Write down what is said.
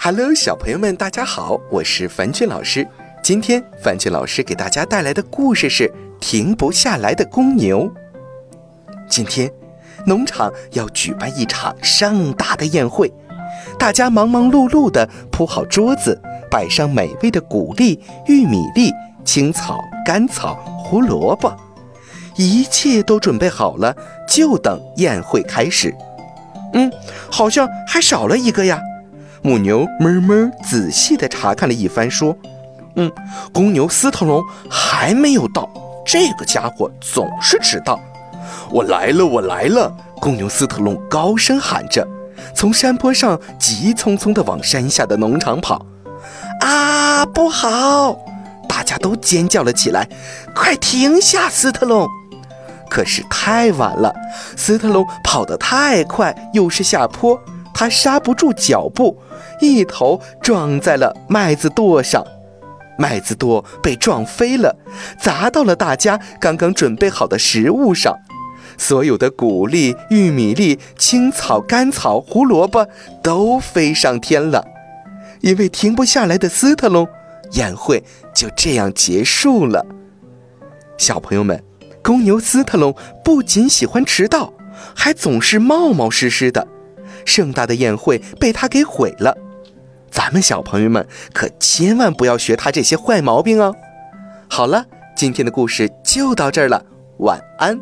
Hello，小朋友们，大家好，我是樊俊老师。今天樊俊老师给大家带来的故事是《停不下来的公牛》。今天，农场要举办一场盛大的宴会，大家忙忙碌碌地铺好桌子，摆上美味的谷粒、玉米粒、青草、甘草、胡萝卜，一切都准备好了，就等宴会开始。嗯，好像还少了一个呀。母牛哞哞仔细地查看了一番，说：“嗯，公牛斯特龙还没有到。这个家伙总是迟到。”“我来了，我来了！”公牛斯特龙高声喊着，从山坡上急匆匆地往山下的农场跑。“啊，不好！”大家都尖叫了起来。“快停下，斯特龙！”可是太晚了，斯特龙跑得太快，又是下坡。他刹不住脚步，一头撞在了麦子垛上，麦子垛被撞飞了，砸到了大家刚刚准备好的食物上，所有的谷粒、玉米粒、青草、甘草、胡萝卜都飞上天了。因为停不下来的斯特龙，宴会就这样结束了。小朋友们，公牛斯特龙不仅喜欢迟到，还总是冒冒失失的。盛大的宴会被他给毁了，咱们小朋友们可千万不要学他这些坏毛病哦。好了，今天的故事就到这儿了，晚安。